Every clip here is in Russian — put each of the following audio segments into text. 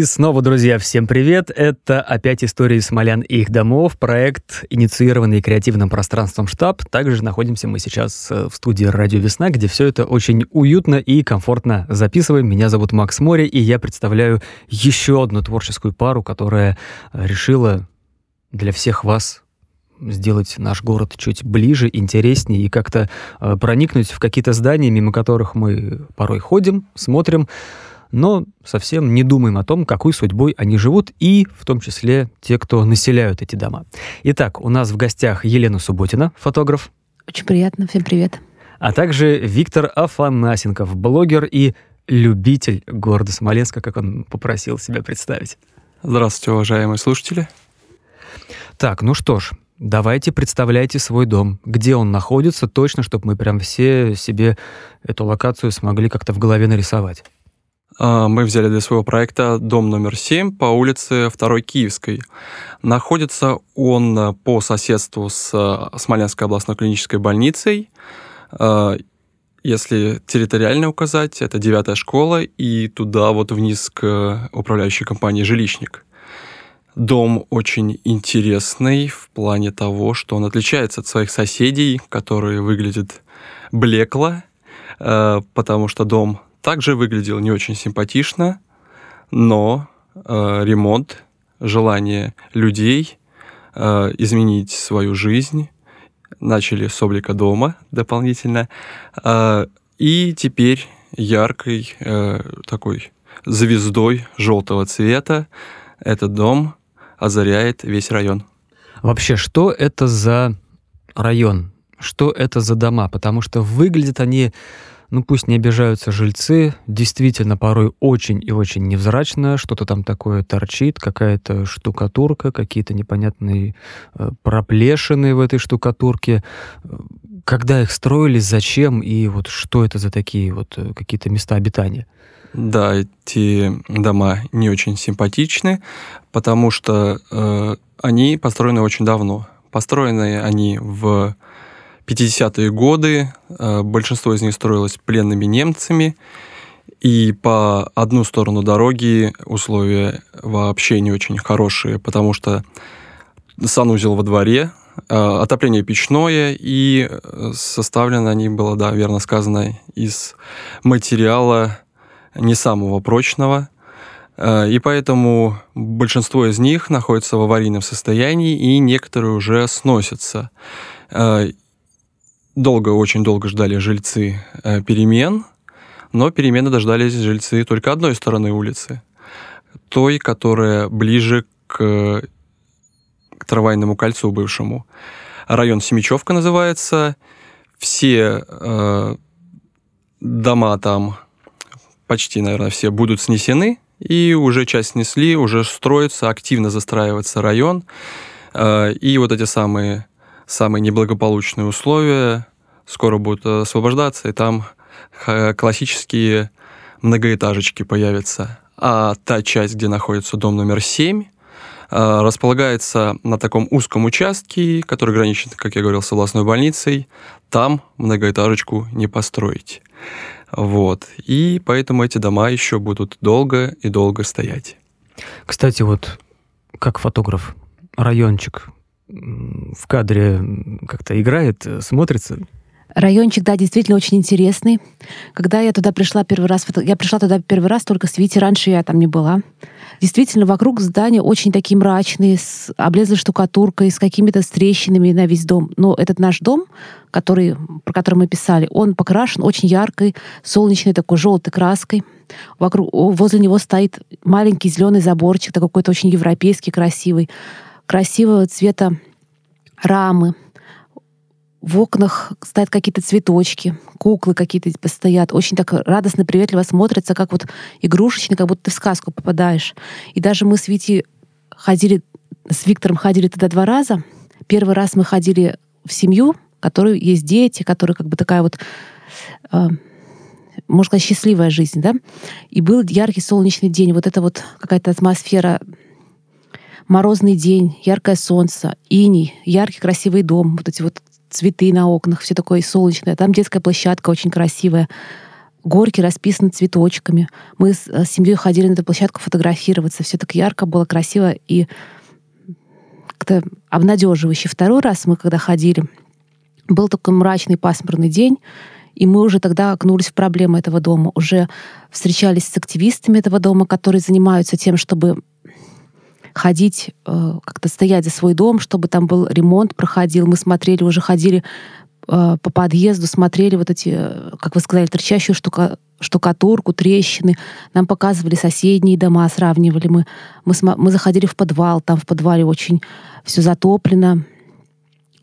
И снова, друзья, всем привет! Это опять истории смолян и их домов, проект, инициированный креативным пространством «Штаб». Также находимся мы сейчас э, в студии «Радио Весна», где все это очень уютно и комфортно записываем. Меня зовут Макс Море, и я представляю еще одну творческую пару, которая решила для всех вас сделать наш город чуть ближе, интереснее и как-то э, проникнуть в какие-то здания, мимо которых мы порой ходим, смотрим, но совсем не думаем о том, какой судьбой они живут, и в том числе те, кто населяют эти дома. Итак, у нас в гостях Елена Субботина, фотограф. Очень приятно, всем привет. А также Виктор Афанасенков, блогер и любитель города Смоленска, как он попросил себя представить. Здравствуйте, уважаемые слушатели. Так, ну что ж, давайте представляйте свой дом, где он находится, точно, чтобы мы прям все себе эту локацию смогли как-то в голове нарисовать. А, мы взяли для своего проекта дом номер 7 по улице 2 Киевской. Находится он э, по соседству с э, Смоленской областной клинической больницей. А, если территориально указать, это девятая школа и туда вот вниз к управляющей компании «Жилищник». Дом очень интересный в плане того, что он отличается от своих соседей, которые выглядят блекло, э, потому что дом также выглядел не очень симпатично, но э, ремонт, желание людей э, изменить свою жизнь начали с облика дома дополнительно. Э, и теперь яркой э, такой звездой желтого цвета этот дом озаряет весь район. Вообще, что это за район? Что это за дома? Потому что выглядят они ну пусть не обижаются жильцы, действительно порой очень и очень невзрачно, что-то там такое торчит, какая-то штукатурка, какие-то непонятные э, проплешины в этой штукатурке. Когда их строили, зачем и вот что это за такие вот э, какие-то места обитания? Да, эти дома не очень симпатичны, потому что э, они построены очень давно. Построены они в 50-е годы. Э, большинство из них строилось пленными немцами. И по одну сторону дороги условия вообще не очень хорошие, потому что санузел во дворе, э, отопление печное, и э, составлено они было, да, верно сказано, из материала не самого прочного. И поэтому большинство из них находится в аварийном состоянии, и некоторые уже сносятся долго, очень долго ждали жильцы э, перемен, но перемены дождались жильцы только одной стороны улицы, той, которая ближе к, к трамвайному кольцу бывшему. Район Семичевка называется. Все э, дома там, почти, наверное, все будут снесены, и уже часть снесли, уже строится, активно застраивается район. Э, и вот эти самые самые неблагополучные условия скоро будут освобождаться, и там классические многоэтажечки появятся. А та часть, где находится дом номер 7, а, располагается на таком узком участке, который граничит, как я говорил, с областной больницей. Там многоэтажечку не построить. Вот. И поэтому эти дома еще будут долго и долго стоять. Кстати, вот как фотограф, райончик в кадре как-то играет, смотрится? Райончик, да, действительно очень интересный. Когда я туда пришла первый раз, я пришла туда первый раз только с Вити, раньше я там не была. Действительно, вокруг здания очень такие мрачные, с облезлой штукатуркой, с какими-то трещинами на весь дом. Но этот наш дом, который, про который мы писали, он покрашен очень яркой, солнечной такой желтой краской. Вокруг, возле него стоит маленький зеленый заборчик, такой какой-то очень европейский, красивый, красивого цвета рамы в окнах стоят какие-то цветочки, куклы какие-то типа стоят. Очень так радостно, приветливо смотрятся, как вот игрушечные, как будто ты в сказку попадаешь. И даже мы с Вити ходили, с Виктором ходили туда два раза. Первый раз мы ходили в семью, в которой есть дети, которые как бы такая вот э, можно сказать, счастливая жизнь, да? И был яркий солнечный день, вот это вот какая-то атмосфера морозный день, яркое солнце, иней, яркий красивый дом, вот эти вот цветы на окнах, все такое солнечное. Там детская площадка очень красивая. горки расписаны цветочками. Мы с, с семьей ходили на эту площадку фотографироваться. Все так ярко было, красиво и как-то обнадеживающе. Второй раз мы, когда ходили, был такой мрачный пасмурный день, и мы уже тогда окнулись в проблемы этого дома. Уже встречались с активистами этого дома, которые занимаются тем, чтобы ходить, э, как-то стоять за свой дом, чтобы там был ремонт проходил. Мы смотрели, уже ходили э, по подъезду, смотрели вот эти, как вы сказали, торчащую штука, штукатурку, трещины. Нам показывали соседние дома, сравнивали мы. Мы, мы заходили в подвал, там в подвале очень все затоплено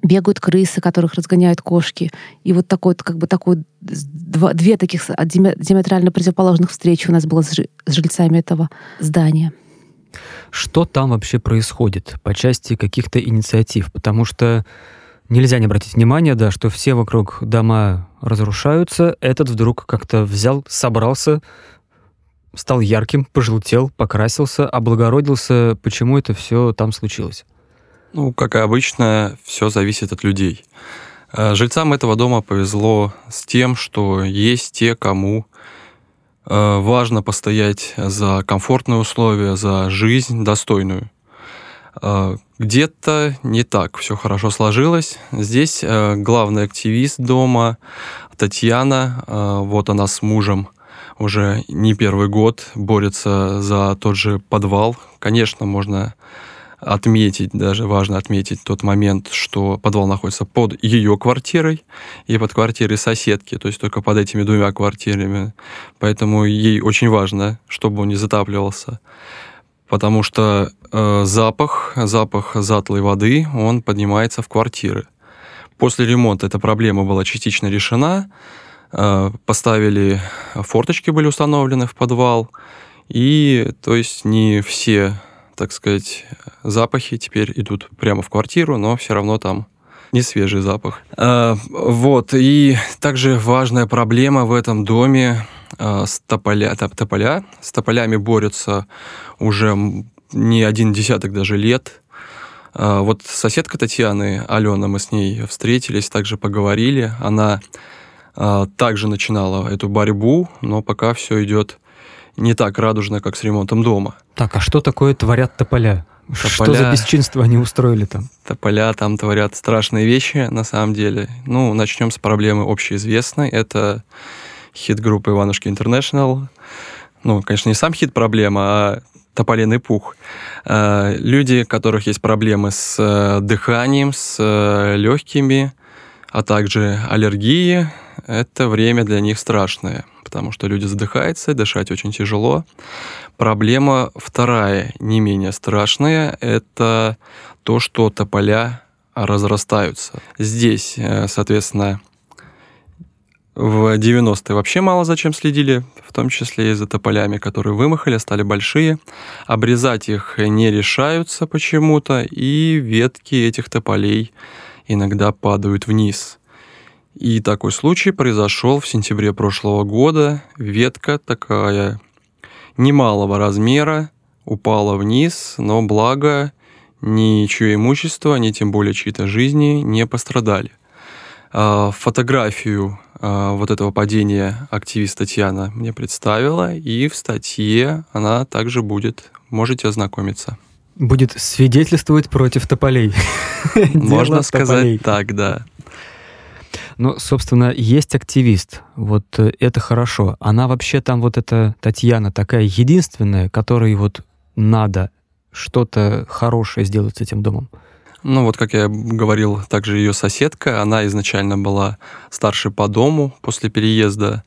бегают крысы, которых разгоняют кошки. И вот такой, как бы такой, два, две таких диаметрально противоположных встречи у нас было с жильцами этого здания. Что там вообще происходит по части каких-то инициатив? Потому что нельзя не обратить внимание, да, что все вокруг дома разрушаются, этот вдруг как-то взял, собрался, стал ярким, пожелтел, покрасился, облагородился. Почему это все там случилось? Ну, как обычно, все зависит от людей. Э, жильцам этого дома повезло с тем, что есть те, кому важно постоять за комфортные условия, за жизнь достойную. Э, где-то не так все хорошо сложилось. Здесь главный активист дома Татьяна, вот она с мужем уже не первый год борется за тот же подвал. Конечно, можно отметить, даже важно отметить тот момент, что подвал находится под ее квартирой и под квартирой соседки, то есть только под этими двумя квартирами. Поэтому ей очень важно, чтобы он не затапливался. Потому что э, запах, запах затлой воды, он поднимается в квартиры. После ремонта эта проблема была частично решена. Э, поставили форточки были установлены в подвал. И то есть не все так сказать, запахи теперь идут прямо в квартиру, но все равно там не свежий запах. А, вот, и также важная проблема в этом доме а, с тополя, тополя. С тополями борются уже не один десяток даже лет. А, вот соседка Татьяны, Алена, мы с ней встретились, также поговорили. Она а, также начинала эту борьбу, но пока все идет не так радужно, как с ремонтом дома. Так, а что такое творят тополя? Тополя, что за бесчинство они устроили там? Тополя там творят страшные вещи, на самом деле. Ну, начнем с проблемы общеизвестной. Это хит группы Иванушки Интернешнл. Ну, конечно, не сам хит проблема, а тополиный пух. А, люди, у которых есть проблемы с э, дыханием, с э, легкими, а также аллергии, это время для них страшное – потому что люди задыхаются, дышать очень тяжело. Проблема вторая, не менее страшная, это то, что тополя разрастаются. Здесь, э, соответственно, в 90-е вообще мало зачем следили, в том числе и за тополями, которые вымахали, стали большие. Обрезать их не решаются почему-то, и ветки этих тополей иногда падают вниз. И такой случай произошел в сентябре прошлого года. Ветка такая немалого размера упала вниз, но благо ничье имущество, ни тем более чьи-то жизни не пострадали. А, фотографию а, вот этого падения активист Татьяна мне представила, и в статье она также будет, можете ознакомиться. Будет свидетельствовать против тополей. Можно сказать так, да. Ну, собственно, есть активист. Вот э, это хорошо. Она вообще там вот эта Татьяна такая единственная, которой вот надо что-то хорошее сделать с этим домом. Ну вот, как я говорил, также ее соседка, она изначально была старше по дому после переезда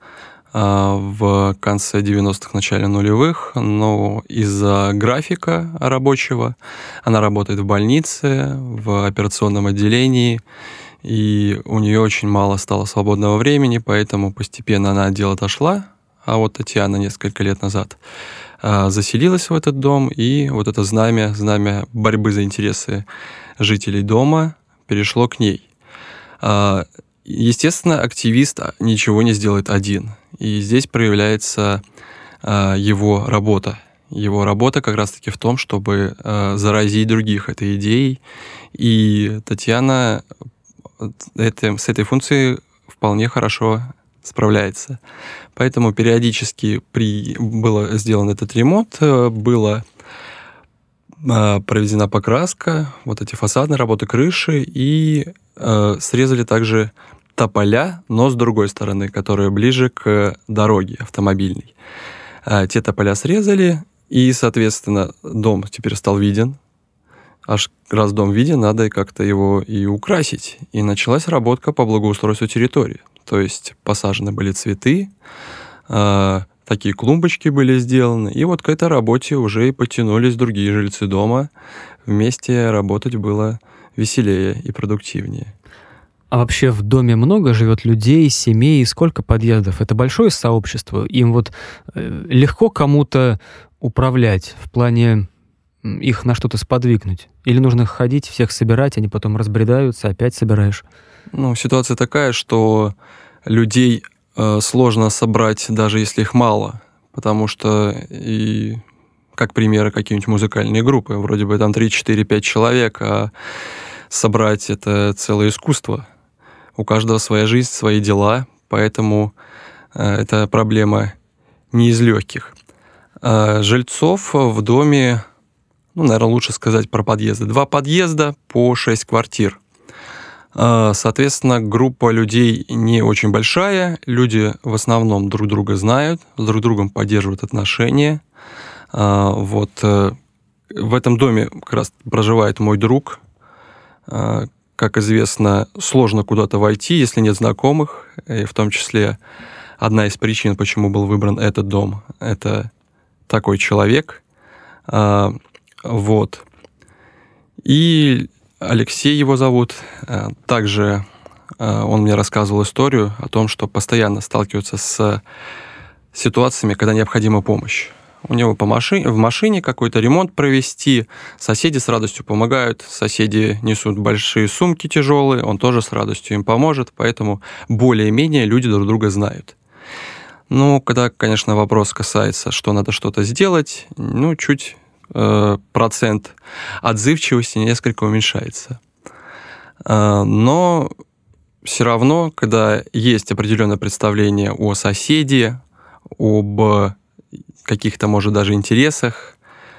э, в конце 90-х, начале нулевых, но из-за графика рабочего она работает в больнице, в операционном отделении, и у нее очень мало стало свободного времени, поэтому постепенно она от дела отошла, а вот Татьяна несколько лет назад а, заселилась в этот дом, и вот это знамя, знамя борьбы за интересы жителей дома перешло к ней. А, естественно, активист ничего не сделает один, и здесь проявляется а, его работа. Его работа как раз-таки в том, чтобы заразить других этой идеей, и Татьяна это, с этой функцией вполне хорошо справляется. Поэтому периодически при, было сделан этот ремонт, э, было э, проведена покраска, вот эти фасадные работы крыши, и э, срезали также тополя, но с другой стороны, которые ближе к дороге автомобильной. Э, те тополя срезали, и, соответственно, дом теперь стал виден. Аж раз дом виден, надо как-то его и украсить. И началась работка по благоустройству территории. То есть посажены были цветы, э, такие клумбочки были сделаны. И вот к этой работе уже и потянулись другие жильцы дома. Вместе работать было веселее и продуктивнее. А вообще в доме много живет людей, семей, сколько подъездов? Это большое сообщество? Им вот э, легко кому-то управлять в плане их на что-то сподвигнуть? Или нужно ходить, всех собирать, они потом разбредаются, опять собираешь? Ну, ситуация такая, что людей э, сложно собрать, даже если их мало, потому что и как примеры какие-нибудь музыкальные группы, вроде бы там 3, 4, 5 человек, а собрать это целое искусство. У каждого своя жизнь, свои дела, поэтому э, это проблема не из легких. Э, жильцов в доме, ну, наверное, лучше сказать про подъезды. Два подъезда по шесть квартир. Э, соответственно, группа людей не очень большая. Люди в основном друг друга знают, с друг другом поддерживают отношения. Э, вот в этом доме как раз проживает мой друг. Как известно, сложно куда-то войти, если нет знакомых. И в том числе одна из причин, почему был выбран этот дом, это такой человек. Вот. И Алексей его зовут. А, также а, он мне рассказывал историю о том, что постоянно сталкивается с ситуациями, когда необходима помощь. У него по машине, в машине какой-то ремонт провести, соседи с радостью помогают, соседи несут большие сумки тяжелые, он тоже с радостью им поможет, поэтому более-менее люди друг друга знают. Ну, когда, конечно, вопрос касается, что надо что-то сделать, ну, чуть э, процент отзывчивости несколько уменьшается. Э, но все равно, когда есть определенное представление о соседе, об каких-то, может, даже интересах,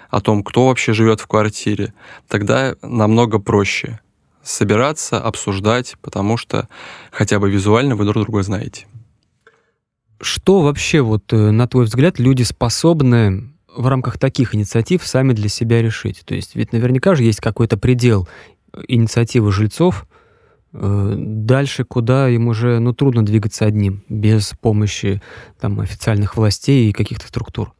о том, кто вообще живет в квартире, тогда намного проще собираться, обсуждать, потому что хотя бы визуально вы друг друга знаете. Что вообще, вот, э, на твой взгляд, люди способны в рамках таких инициатив сами для себя решить? То есть ведь наверняка же есть какой-то предел инициативы жильцов, э, дальше куда им уже ну, трудно двигаться одним, без помощи там, официальных властей и каких-то структур.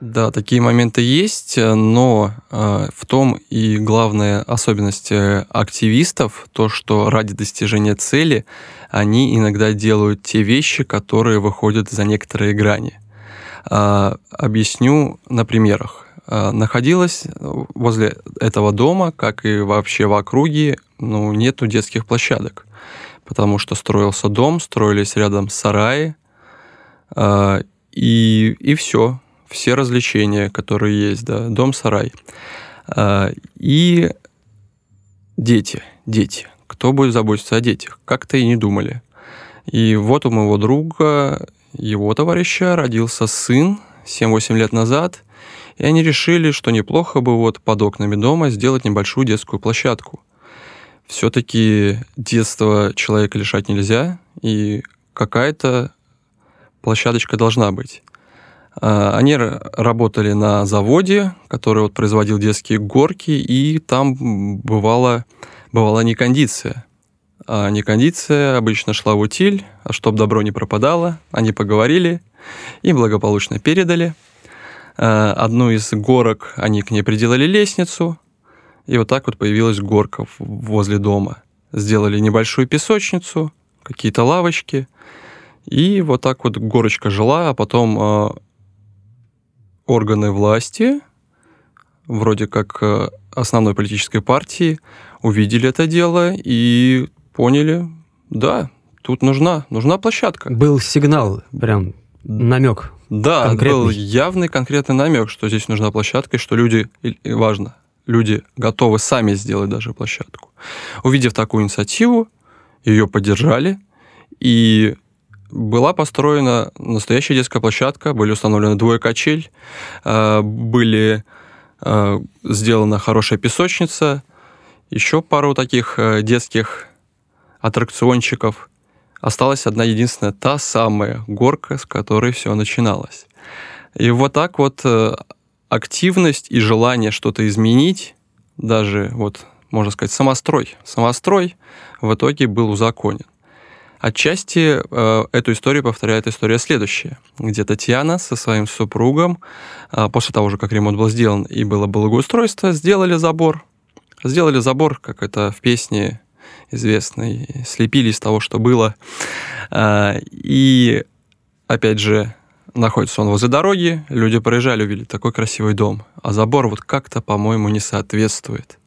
Да, такие моменты есть, но э, в том и главная особенность э, активистов, то, что ради достижения цели они иногда делают те вещи, которые выходят за некоторые грани. Э, объясню на примерах. Э, находилась возле этого дома, как и вообще в округе, ну, нету детских площадок, потому что строился дом, строились рядом сараи, э, и, и все все развлечения, которые есть, да, дом-сарай. А, и дети, дети. Кто будет заботиться о детях? Как-то и не думали. И вот у моего друга, его товарища, родился сын 7-8 лет назад, и они решили, что неплохо бы вот под окнами дома сделать небольшую детскую площадку. Все-таки детство человека лишать нельзя, и какая-то площадочка должна быть. А, они работали на заводе, который вот производил детские горки, и там бывала, бывала некондиция. А некондиция обычно шла в утиль, а чтоб добро не пропадало, они поговорили и благополучно передали. А, одну из горок они к ней приделали лестницу, и вот так вот появилась горка возле дома. Сделали небольшую песочницу, какие-то лавочки, и вот так вот горочка жила, а потом а, органы власти, вроде как э, основной политической партии, увидели это дело и поняли, да, тут нужна, нужна площадка. Был сигнал, прям намек. Да, конкретный. был явный конкретный намек, что здесь нужна площадка, и что люди, и важно, люди готовы сами сделать даже площадку. Увидев такую инициативу, ее поддержали, и была построена настоящая детская площадка, были установлены двое качель, э, были э, сделана хорошая песочница, еще пару таких э, детских аттракциончиков. Осталась одна единственная, та самая горка, с которой все начиналось. И вот так вот активность и желание что-то изменить, даже вот, можно сказать, самострой, самострой в итоге был узаконен. Отчасти э, эту историю повторяет история следующая, где Татьяна со своим супругом, э, после того же, как ремонт был сделан и было благоустройство, сделали забор. Сделали забор, как это в песне известной, слепили из того, что было. Э, и, опять же, находится он возле дороги, люди проезжали, увидели такой красивый дом, а забор вот как-то, по-моему, не соответствует.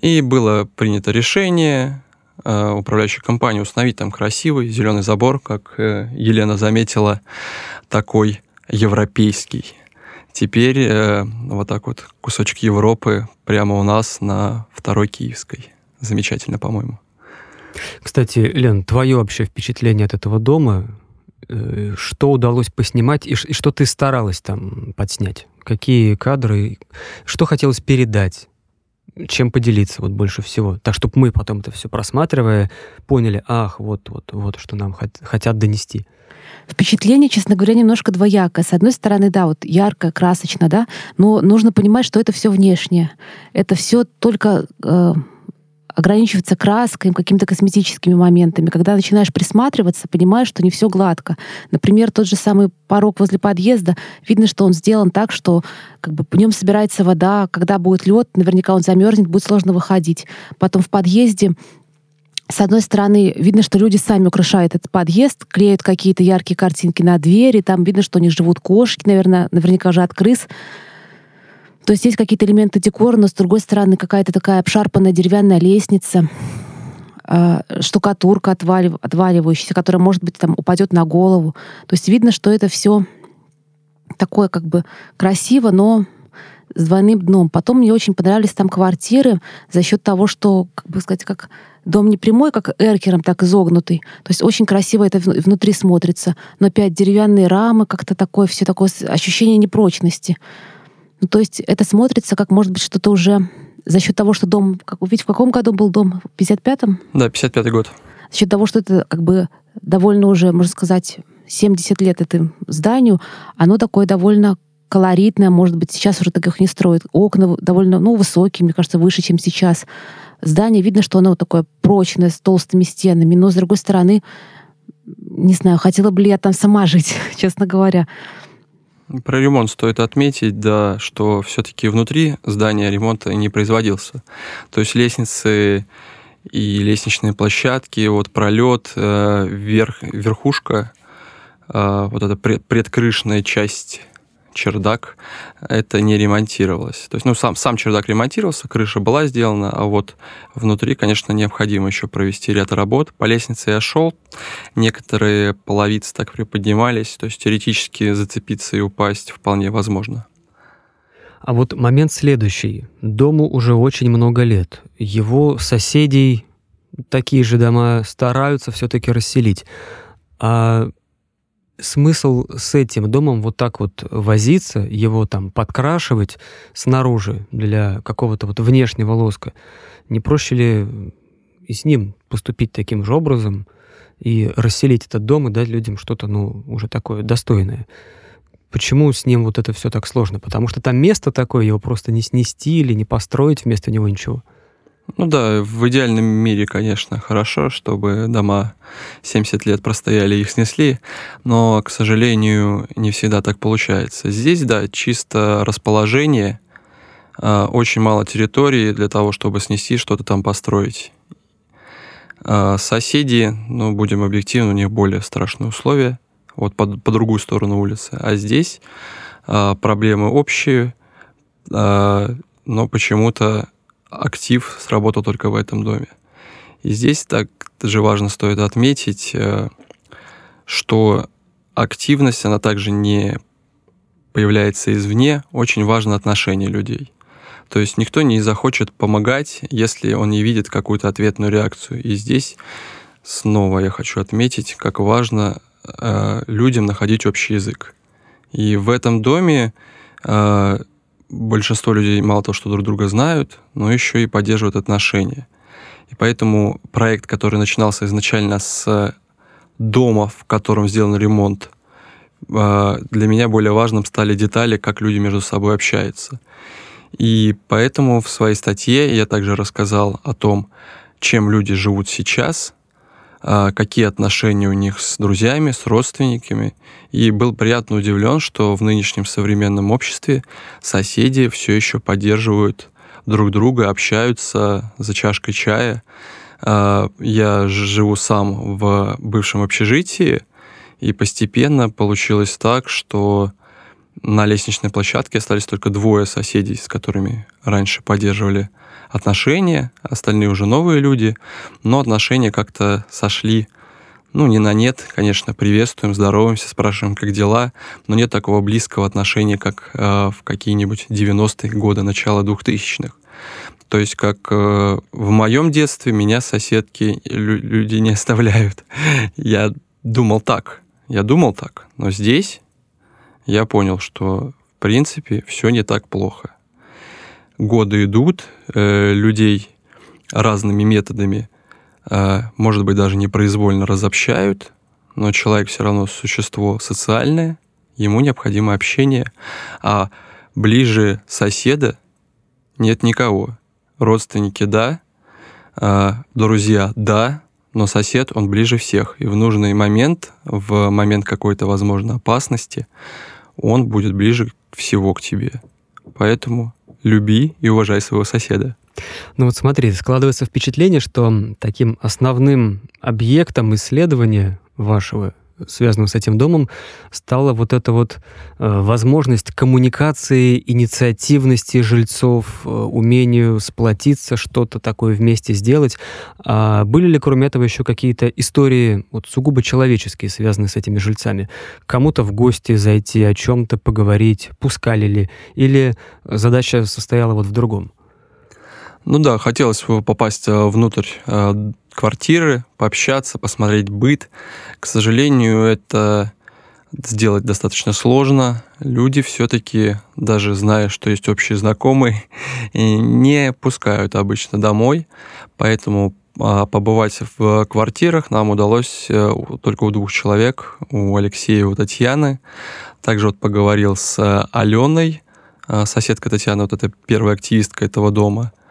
И было принято решение Э, управляющей компании установить там красивый зеленый забор, как э, Елена заметила, такой европейский. Теперь э, вот так вот кусочек Европы прямо у нас на второй Киевской. Замечательно, по-моему. Кстати, Лен, твое вообще впечатление от этого дома, что удалось поснимать и что ты старалась там подснять? Какие кадры, что хотелось передать? чем поделиться вот больше всего. Так, чтобы мы потом это все просматривая, поняли, ах, вот, вот, вот, что нам хотят донести. Впечатление, честно говоря, немножко двоякое. С одной стороны, да, вот ярко, красочно, да, но нужно понимать, что это все внешнее. Это все только э, ограничиваться краской, какими-то косметическими моментами. Когда начинаешь присматриваться, понимаешь, что не все гладко. Например, тот же самый порог возле подъезда, видно, что он сделан так, что как бы в нем собирается вода, когда будет лед, наверняка он замерзнет, будет сложно выходить. Потом в подъезде с одной стороны, видно, что люди сами украшают этот подъезд, клеят какие-то яркие картинки на двери, там видно, что у них живут кошки, наверное, наверняка же от крыс. То есть есть какие-то элементы декора, но с другой стороны какая-то такая обшарпанная деревянная лестница, а, штукатурка отвалив, отваливающаяся, которая, может быть, там упадет на голову. То есть видно, что это все такое как бы красиво, но с двойным дном. Потом мне очень понравились там квартиры за счет того, что, как бы сказать, как дом не прямой, как эркером, так изогнутый. То есть очень красиво это внутри смотрится. Но опять деревянные рамы, как-то такое, все такое ощущение непрочности. Ну, то есть это смотрится как, может быть, что-то уже за счет того, что дом... Как, ведь в каком году был дом? В 55-м? Да, 55-й год. За счет того, что это как бы довольно уже, можно сказать, 70 лет этому зданию, оно такое довольно колоритное, может быть, сейчас уже таких не строят. Окна довольно, ну, высокие, мне кажется, выше, чем сейчас. Здание, видно, что оно вот такое прочное, с толстыми стенами, но, с другой стороны, не знаю, хотела бы ли я там сама жить, честно говоря. Про ремонт стоит отметить, да, что все-таки внутри здания ремонта не производился. То есть лестницы и лестничные площадки, вот пролет, э, верх, верхушка, э, вот эта пред, предкрышная часть чердак, это не ремонтировалось. То есть, ну, сам, сам чердак ремонтировался, крыша была сделана, а вот внутри, конечно, необходимо еще провести ряд работ. По лестнице я шел, некоторые половицы так приподнимались, то есть теоретически зацепиться и упасть вполне возможно. А вот момент следующий. Дому уже очень много лет. Его соседей такие же дома стараются все-таки расселить. А смысл с этим домом вот так вот возиться, его там подкрашивать снаружи для какого-то вот внешнего лоска, не проще ли и с ним поступить таким же образом и расселить этот дом и дать людям что-то, ну, уже такое достойное? Почему с ним вот это все так сложно? Потому что там место такое, его просто не снести или не построить вместо него ничего. Ну да, в идеальном мире, конечно, хорошо, чтобы дома 70 лет простояли, их снесли, но, к сожалению, не всегда так получается. Здесь, да, чисто расположение, а, очень мало территории для того, чтобы снести, что-то там построить. А, соседи, ну, будем объективны, у них более страшные условия, вот по, по другую сторону улицы. А здесь а, проблемы общие, но почему-то актив сработал только в этом доме. И здесь также важно стоит отметить, э, что активность, она также не появляется извне, очень важно отношение людей. То есть никто не захочет помогать, если он не видит какую-то ответную реакцию. И здесь снова я хочу отметить, как важно э, людям находить общий язык. И в этом доме э, большинство людей мало того, что друг друга знают, но еще и поддерживают отношения. И поэтому проект, который начинался изначально с дома, в котором сделан ремонт, э, для меня более важным стали детали, как люди между собой общаются. И поэтому в своей статье я также рассказал о том, чем люди живут сейчас, а, какие отношения у них с друзьями, с родственниками. И был приятно удивлен, что в нынешнем современном обществе соседи все еще поддерживают друг друга, общаются за чашкой чая. А, я живу сам в бывшем общежитии, и постепенно получилось так, что на лестничной площадке остались только двое соседей, с которыми раньше поддерживали отношения, остальные уже новые люди, но отношения как-то сошли, ну, не на нет, конечно, приветствуем, здороваемся, спрашиваем, как дела, но нет такого близкого отношения, как э, в какие-нибудь 90-е годы, начало 2000-х. То есть, как э, в моем детстве меня соседки лю- люди не оставляют. Я думал так, я думал так, но здесь я понял, что в принципе все не так плохо годы идут, э, людей разными методами, э, может быть, даже непроизвольно разобщают, но человек все равно существо социальное, ему необходимо общение, а ближе соседа нет никого. Родственники – да, э, друзья – да, но сосед, он ближе всех. И в нужный момент, в момент какой-то, возможно, опасности, он будет ближе всего к тебе. Поэтому люби и уважай своего соседа. Ну вот смотри, складывается впечатление, что таким основным объектом исследования вашего связанного с этим домом, стала вот эта вот э, возможность коммуникации, инициативности жильцов, э, умению сплотиться, что-то такое вместе сделать. А были ли, кроме этого, еще какие-то истории вот сугубо человеческие, связанные с этими жильцами? Кому-то в гости зайти, о чем-то поговорить, пускали ли? Или задача состояла вот в другом? Ну да, хотелось попасть э, внутрь квартиры, пообщаться, посмотреть быт. К сожалению, это сделать достаточно сложно. Люди все-таки, даже зная, что есть общие знакомые, не пускают обычно домой. Поэтому а, побывать в квартирах нам удалось э, только у двух человек, у Алексея и у Татьяны. Также вот поговорил с Аленой, соседка Татьяны, вот эта первая активистка этого дома –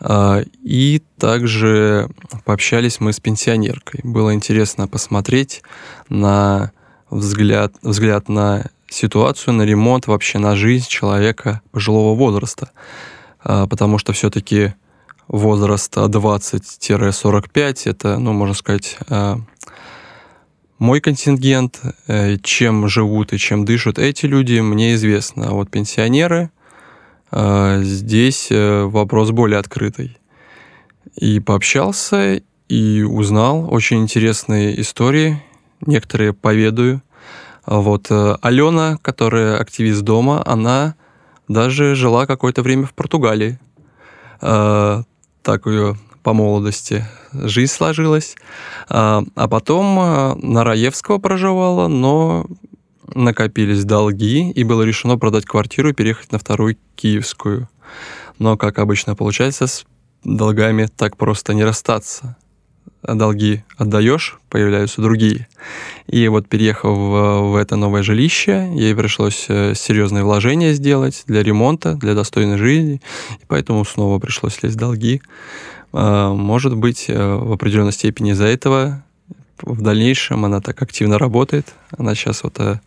и также пообщались мы с пенсионеркой. Было интересно посмотреть на взгляд, взгляд на ситуацию, на ремонт, вообще на жизнь человека пожилого возраста. А, потому что все-таки возраст 20-45 это, ну, можно сказать, а, мой контингент, э, чем живут и чем дышат эти люди, мне известно. А вот пенсионеры, а, здесь э, вопрос более открытый. И пообщался, и узнал очень интересные истории, некоторые поведаю. А вот э, Алена, которая активист дома, она даже жила какое-то время в Португалии. А, так ее по молодости жизнь сложилась. А потом на Раевского проживала, но накопились долги, и было решено продать квартиру и переехать на вторую киевскую. Но, как обычно получается, с долгами так просто не расстаться. Долги отдаешь, появляются другие. И вот переехав в, в это новое жилище, ей пришлось э, серьезные вложения сделать для ремонта, для достойной жизни, и поэтому снова пришлось лезть в долги. А, может быть, э, в определенной степени из-за этого в дальнейшем она так активно работает. Она сейчас вот э,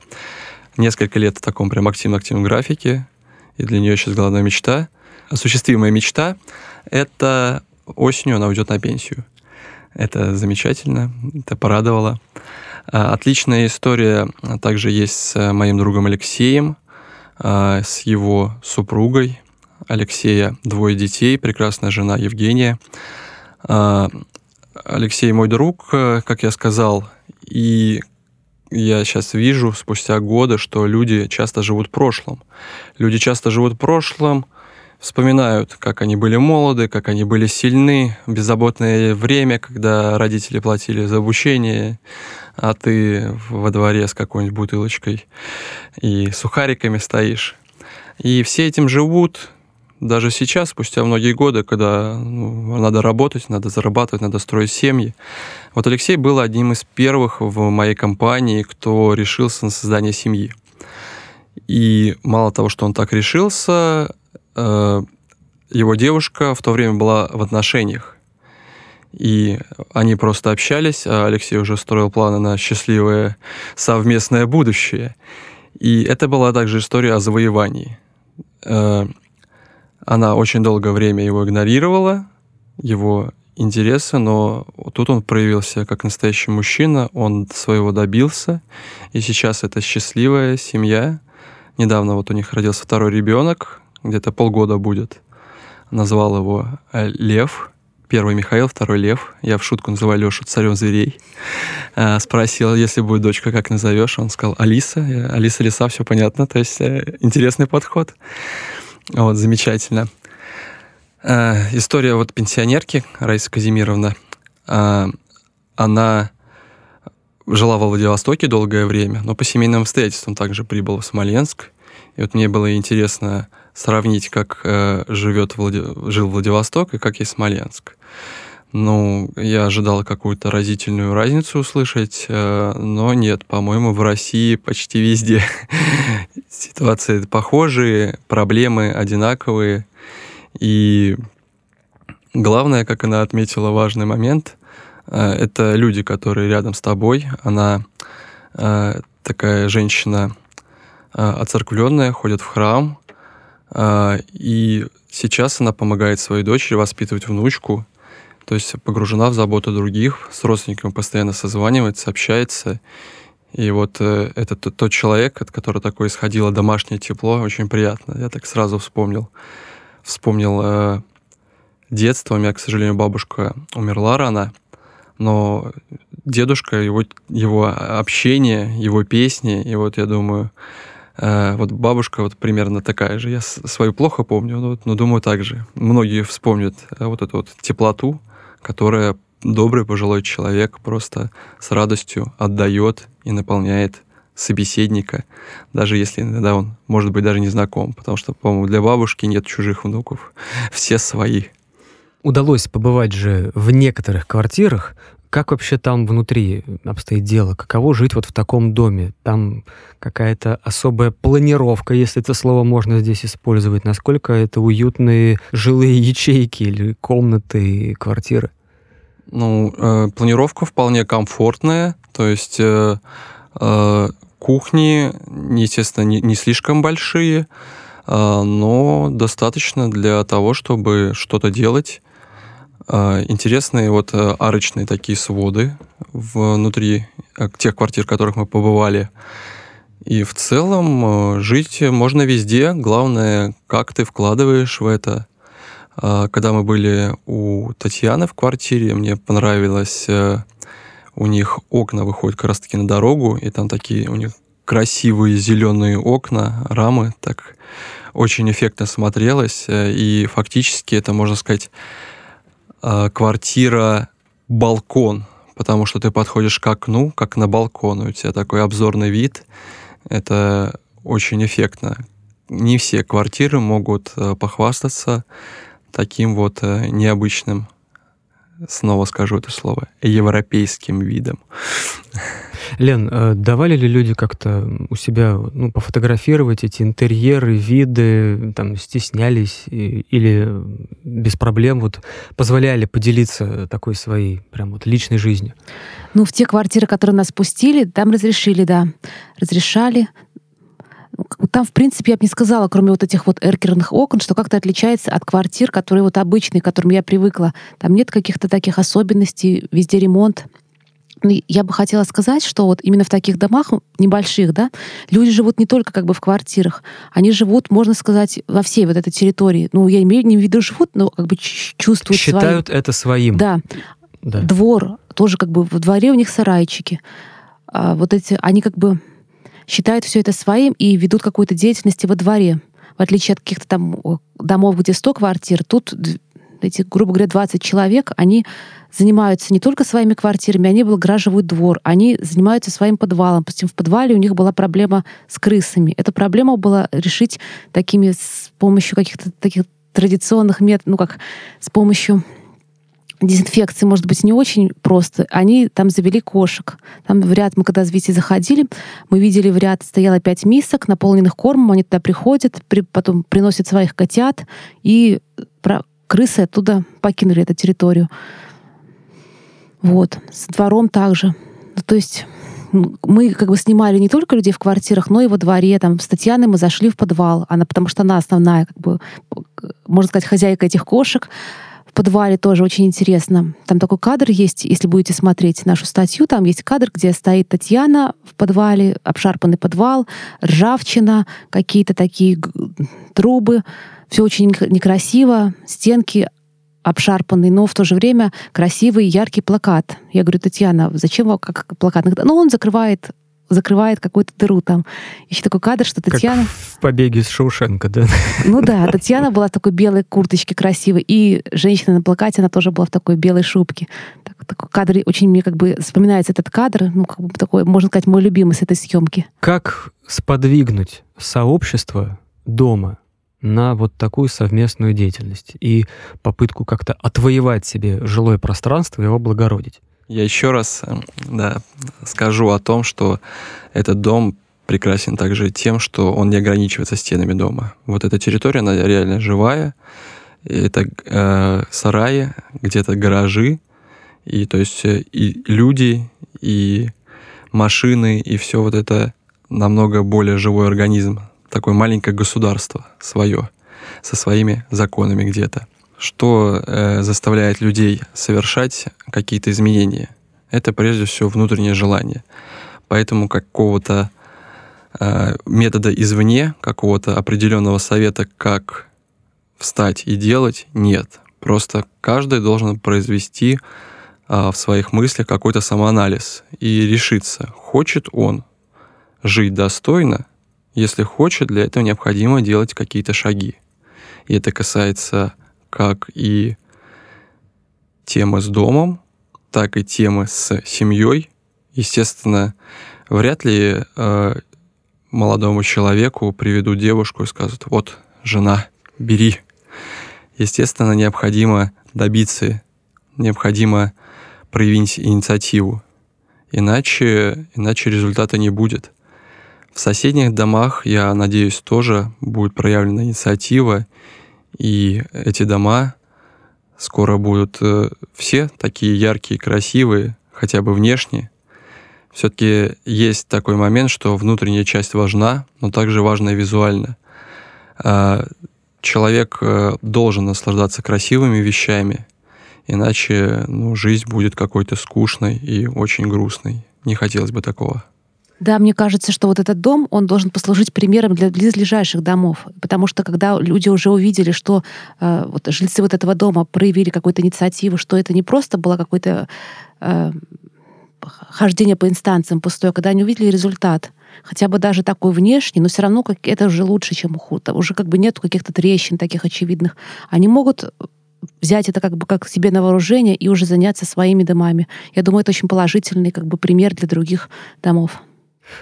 несколько лет в таком прям активно-активном графике. И для нее сейчас главная мечта, осуществимая мечта, это осенью она уйдет на пенсию. Это замечательно, это порадовало. А, отличная история также есть с моим другом Алексеем, а, с его супругой. Алексея двое детей, прекрасная жена Евгения. Алексей мой друг, э, как я сказал, и я сейчас вижу спустя годы, что люди часто живут в прошлом. Люди часто живут в прошлом, вспоминают, как они были молоды, как они были сильны, беззаботное время, когда родители платили за обучение, а ты во дворе с какой-нибудь бутылочкой и сухариками стоишь. И все этим живут, даже сейчас, спустя многие годы, когда ну, надо работать, надо зарабатывать, надо строить семьи. Вот Алексей был одним из первых в моей компании, кто решился на создание семьи. И мало того, что он так решился, э, его девушка в то время была в отношениях. И они просто общались, а Алексей уже строил планы на счастливое совместное будущее. И это была также история о завоевании. Она очень долгое время его игнорировала, его интересы, но тут он проявился как настоящий мужчина, он своего добился, и сейчас это счастливая семья. Недавно вот у них родился второй ребенок, где-то полгода будет. Назвал его э, Лев, первый Михаил, второй Лев. Я в шутку называю Лешу царем зверей. Э, спросил, если будет дочка, как назовешь? Он сказал, Алиса. Алиса Лиса, все понятно. То есть э, интересный подход. Вот, замечательно. История вот пенсионерки Раиса Казимировна. Она жила во Владивостоке долгое время, но по семейным обстоятельствам также прибыла в Смоленск. И вот мне было интересно сравнить, как э, живет Влади... жил Владивосток и как есть Смоленск. Ну, я ожидал какую-то разительную разницу услышать, э, но нет, по-моему, в России почти везде ситуации похожие, проблемы одинаковые. И главное, как она отметила важный момент, э, это люди, которые рядом с тобой. Она э, такая женщина оцерквленная, ходит в храм, и сейчас она помогает своей дочери воспитывать внучку, то есть погружена в заботу других, с родственниками постоянно созванивается, общается. И вот э, это тот, человек, от которого такое исходило домашнее тепло, очень приятно. Я так сразу вспомнил. Вспомнил э, детство. У меня, к сожалению, бабушка умерла рано, но дедушка, его, его общение, его песни, и вот я думаю, Э, вот бабушка вот примерно такая же. Я свою плохо помню, но, но думаю так же. Многие вспомнят э, вот эту вот теплоту, которая добрый пожилой человек просто с радостью отдает и наполняет собеседника, даже если иногда он, может быть, даже не знаком, потому что, по-моему, для бабушки нет чужих внуков, все свои. Удалось побывать же в некоторых квартирах, как вообще там внутри обстоит дело? Каково жить вот в таком доме? Там какая-то особая планировка, если это слово можно здесь использовать. Насколько это уютные жилые ячейки или комнаты, квартиры? Ну, э, планировка вполне комфортная. То есть э, э, кухни, естественно, не, не слишком большие, э, но достаточно для того, чтобы что-то делать интересные вот э, арочные такие своды внутри э, тех квартир, в которых мы побывали. И в целом э, жить можно везде. Главное, как ты вкладываешь в это. А, когда мы были у Татьяны в квартире, мне понравилось, у них окна выходят как раз-таки на дорогу, и там такие у них красивые зеленые окна, рамы, так очень эффектно смотрелось. И фактически это, можно сказать, э, квартира балкон, потому что ты подходишь к окну, как на балкон, у тебя такой обзорный вид. Это очень эффектно. Не все квартиры могут э, похвастаться таким вот э, необычным, снова скажу это слово, европейским видом. Лен, э, давали ли люди как-то у себя ну, пофотографировать эти интерьеры, виды, там, стеснялись или без проблем вот позволяли поделиться такой своей прям вот личной жизнью? Ну, в те квартиры, которые нас пустили, там разрешили, да. Разрешали. Там, в принципе, я бы не сказала, кроме вот этих вот эркерных окон, что как-то отличается от квартир, которые вот обычные, к которым я привыкла. Там нет каких-то таких особенностей, везде ремонт. Ну, я бы хотела сказать, что вот именно в таких домах небольших, да, люди живут не только как бы в квартирах, они живут, можно сказать, во всей вот этой территории. Ну, я имею в виду живут, но как бы чувствуют Считают своим. это своим. Да. да. Двор, тоже как бы в дворе у них сарайчики. А вот эти, они как бы считают все это своим и ведут какую-то деятельность во дворе. в отличие от каких-то там домов, где 100 квартир, тут эти, грубо говоря, 20 человек, они занимаются не только своими квартирами, они облагораживают двор, они занимаются своим подвалом. Допустим, в подвале у них была проблема с крысами. Эту проблему было решить такими с помощью каких-то таких традиционных методов, ну как с помощью дезинфекции, может быть, не очень просто. Они там завели кошек. Там в ряд, мы когда с Витей заходили, мы видели в ряд стояло пять мисок, наполненных кормом, они туда приходят, при, потом приносят своих котят, и про, крысы оттуда покинули эту территорию. Вот. С двором также. Ну, то есть мы как бы снимали не только людей в квартирах, но и во дворе. Там с Татьяной мы зашли в подвал, она, потому что она основная, как бы, можно сказать, хозяйка этих кошек в подвале тоже очень интересно. Там такой кадр есть, если будете смотреть нашу статью, там есть кадр, где стоит Татьяна в подвале, обшарпанный подвал, ржавчина, какие-то такие трубы. Все очень некрасиво, стенки обшарпанный, но в то же время красивый, яркий плакат. Я говорю, Татьяна, зачем вам как плакат? Ну, он закрывает закрывает какую-то дыру там. Еще такой кадр, что Татьяна... Как в «Побеге из Шоушенка», да? Ну да, Татьяна была в такой белой курточке красивой, и женщина на плакате, она тоже была в такой белой шубке. Так, такой кадр, очень мне как бы вспоминается этот кадр, ну, как бы такой, можно сказать, мой любимый с этой съемки. Как сподвигнуть сообщество дома на вот такую совместную деятельность и попытку как-то отвоевать себе жилое пространство и его благородить? Я еще раз эм, да, скажу о том, что этот дом прекрасен также тем, что он не ограничивается стенами дома. Вот эта территория, она реально живая. Это э, сараи, где-то гаражи, и то есть э, и люди, и машины, и все вот это намного более живой организм, такое маленькое государство свое, со своими законами где-то что э, заставляет людей совершать какие-то изменения. Это прежде всего внутреннее желание. Поэтому какого-то э, метода извне, какого-то определенного совета, как встать и делать, нет. Просто каждый должен произвести э, в своих мыслях какой-то самоанализ и решиться, хочет он жить достойно, если хочет, для этого необходимо делать какие-то шаги. И это касается как и темы с домом, так и темы с семьей. Естественно, вряд ли э, молодому человеку приведут девушку и скажут, вот, жена, бери. Естественно, необходимо добиться, необходимо проявить инициативу. Иначе, иначе результата не будет. В соседних домах, я надеюсь, тоже будет проявлена инициатива, и эти дома скоро будут э, все такие яркие, красивые, хотя бы внешне. Все-таки есть такой момент, что внутренняя часть важна, но также важна и визуально. А человек э, должен наслаждаться красивыми вещами, иначе ну, жизнь будет какой-то скучной и очень грустной. Не хотелось бы такого. Да, мне кажется, что вот этот дом, он должен послужить примером для близлежащих домов. Потому что когда люди уже увидели, что э, вот жильцы вот этого дома проявили какую-то инициативу, что это не просто было какое-то э, хождение по инстанциям пустое, когда они увидели результат, хотя бы даже такой внешний, но все равно как, это уже лучше, чем уход. Уже как бы нет каких-то трещин таких очевидных. Они могут взять это как бы как себе на вооружение и уже заняться своими домами. Я думаю, это очень положительный как бы пример для других домов.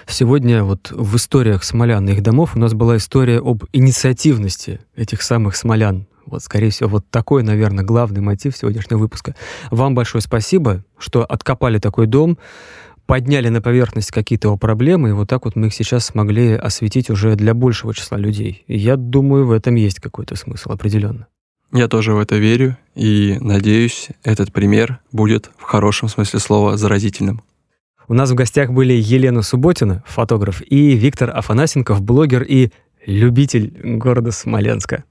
Сегодня вот в историях смолян и их домов у нас была история об инициативности этих самых смолян. Вот, скорее всего, вот такой, наверное, главный мотив сегодняшнего выпуска. Вам большое спасибо, что откопали такой дом, подняли на поверхность какие-то его проблемы, и вот так вот мы их сейчас смогли осветить уже для большего числа людей. И я думаю, в этом есть какой-то смысл определенно. Я тоже в это верю и надеюсь, этот пример будет в хорошем смысле слова заразительным. У нас в гостях были Елена Субботина, фотограф, и Виктор Афанасенков, блогер и любитель города Смоленска.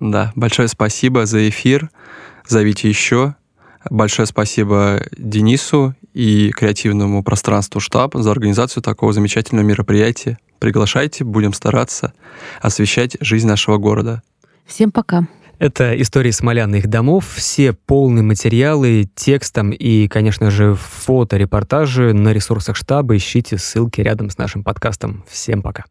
Да, большое спасибо за эфир. Зовите еще. Большое спасибо Денису и креативному пространству штаб за организацию такого замечательного мероприятия. Приглашайте, будем стараться освещать жизнь нашего города. Всем пока. Это истории смоляных домов. Все полные материалы текстом и, конечно же, фото, репортажи на ресурсах штаба. Ищите ссылки рядом с нашим подкастом. Всем пока.